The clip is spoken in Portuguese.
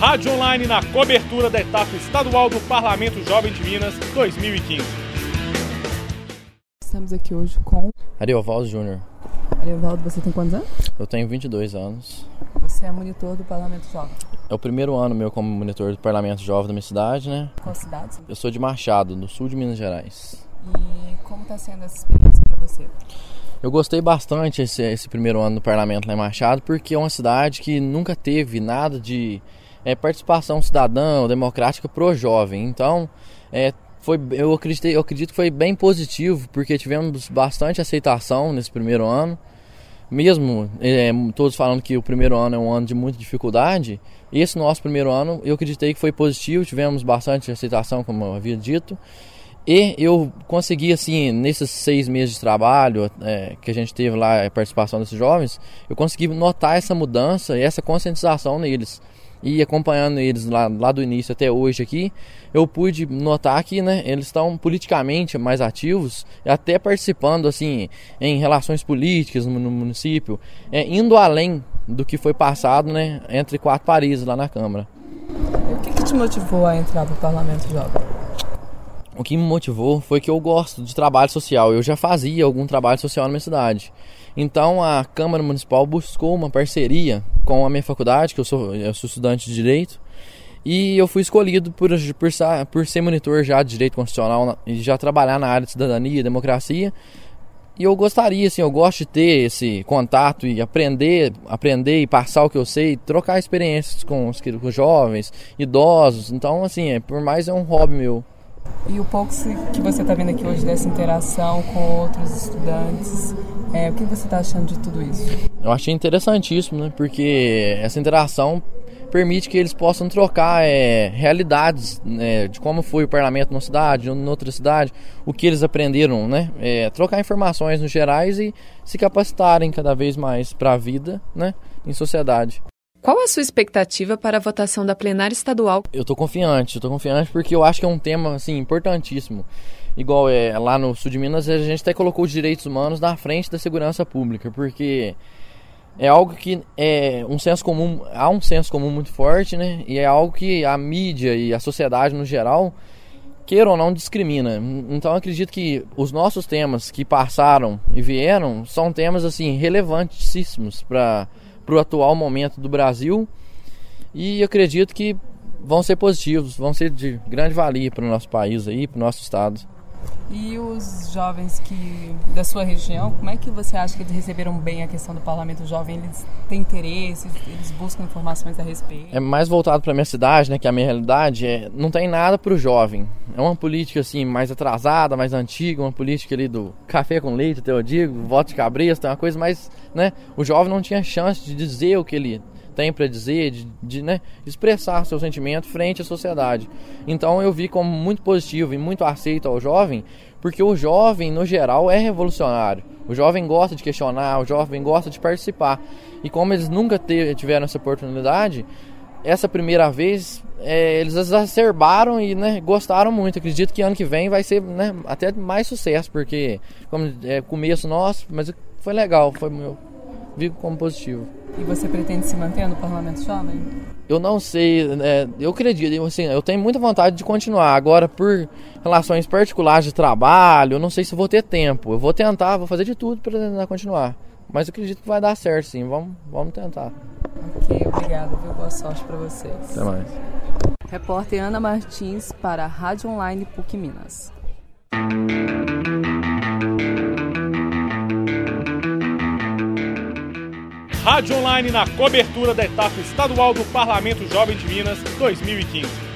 Rádio Online na cobertura da etapa estadual do Parlamento Jovem de Minas 2015. Estamos aqui hoje com Ariovaldo Júnior. Ariovaldo, você tem quantos anos? Eu tenho 22 anos. Você é monitor do Parlamento Jovem. É o primeiro ano meu como monitor do Parlamento Jovem da minha cidade, né? Qual cidade? Eu sou de Machado, no sul de Minas Gerais. E como está sendo essa experiência para você? Eu gostei bastante esse, esse primeiro ano do Parlamento lá em Machado, porque é uma cidade que nunca teve nada de é, participação cidadã democrática pro jovem. Então, é, foi, eu, acreditei, eu acredito que foi bem positivo, porque tivemos bastante aceitação nesse primeiro ano. Mesmo é, todos falando que o primeiro ano é um ano de muita dificuldade, esse nosso primeiro ano eu acreditei que foi positivo, tivemos bastante aceitação, como eu havia dito. E eu consegui, assim, nesses seis meses de trabalho é, que a gente teve lá, a participação desses jovens, eu consegui notar essa mudança e essa conscientização neles. E acompanhando eles lá, lá do início até hoje aqui, eu pude notar que né, eles estão politicamente mais ativos, até participando assim em relações políticas no, no município, é, indo além do que foi passado né, entre quatro países lá na Câmara. O que, que te motivou a entrar no Parlamento Jovem? o que me motivou foi que eu gosto de trabalho social. Eu já fazia algum trabalho social na minha cidade. Então a Câmara Municipal buscou uma parceria com a minha faculdade, que eu sou, eu sou estudante de Direito, e eu fui escolhido por, por, por ser monitor já de Direito Constitucional e já trabalhar na área de cidadania democracia. E eu gostaria, assim, eu gosto de ter esse contato e aprender, aprender e passar o que eu sei, trocar experiências com os, com jovens, idosos. Então, assim, é, por mais é um hobby meu. E o pouco que você está vendo aqui hoje dessa interação com outros estudantes, é, o que você está achando de tudo isso? Eu achei interessantíssimo, né? Porque essa interação permite que eles possam trocar é, realidades né, de como foi o parlamento numa cidade, em outra cidade, o que eles aprenderam, né? É, trocar informações no gerais e se capacitarem cada vez mais para a vida, né? Em sociedade. Qual a sua expectativa para a votação da plenária estadual? Eu estou confiante, tô confiante porque eu acho que é um tema assim importantíssimo. Igual é lá no sul de Minas, a gente até colocou os direitos humanos na frente da segurança pública, porque é algo que é um senso comum, há um senso comum muito forte, né? E é algo que a mídia e a sociedade no geral queira ou não discrimina. Então acredito que os nossos temas que passaram e vieram são temas assim relevantíssimos para para o atual momento do Brasil e acredito que vão ser positivos, vão ser de grande valia para o nosso país aí, para o nosso estado. E os jovens que da sua região, como é que você acha que eles receberam bem a questão do parlamento jovem? Eles têm interesse, eles buscam informações a respeito? É mais voltado para minha cidade, né, que é a minha realidade, é, não tem nada para o jovem. É uma política assim mais atrasada, mais antiga, uma política ali do café com leite, até eu digo, voto de cabresto, é uma coisa mais, né, o jovem não tinha chance de dizer o que ele tem para dizer, de, de né, expressar seu sentimento frente à sociedade. Então eu vi como muito positivo e muito aceito ao jovem, porque o jovem, no geral, é revolucionário. O jovem gosta de questionar, o jovem gosta de participar. E como eles nunca tiveram essa oportunidade, essa primeira vez é, eles exacerbaram e né, gostaram muito. Acredito que ano que vem vai ser né, até mais sucesso, porque como é começo nosso, mas foi legal, foi meu, vi como positivo. E você pretende se manter no Parlamento Jovem? Eu não sei, é, eu acredito, assim, eu tenho muita vontade de continuar. Agora, por relações particulares de trabalho, eu não sei se vou ter tempo. Eu vou tentar, vou fazer de tudo para tentar continuar. Mas eu acredito que vai dar certo, sim. Vamos, vamos tentar. Ok, obrigado, viu? Boa sorte para vocês. Até mais. Repórter Ana Martins para a Rádio Online PUC Minas. Rádio Online na cobertura da etapa estadual do Parlamento Jovem de Minas 2015.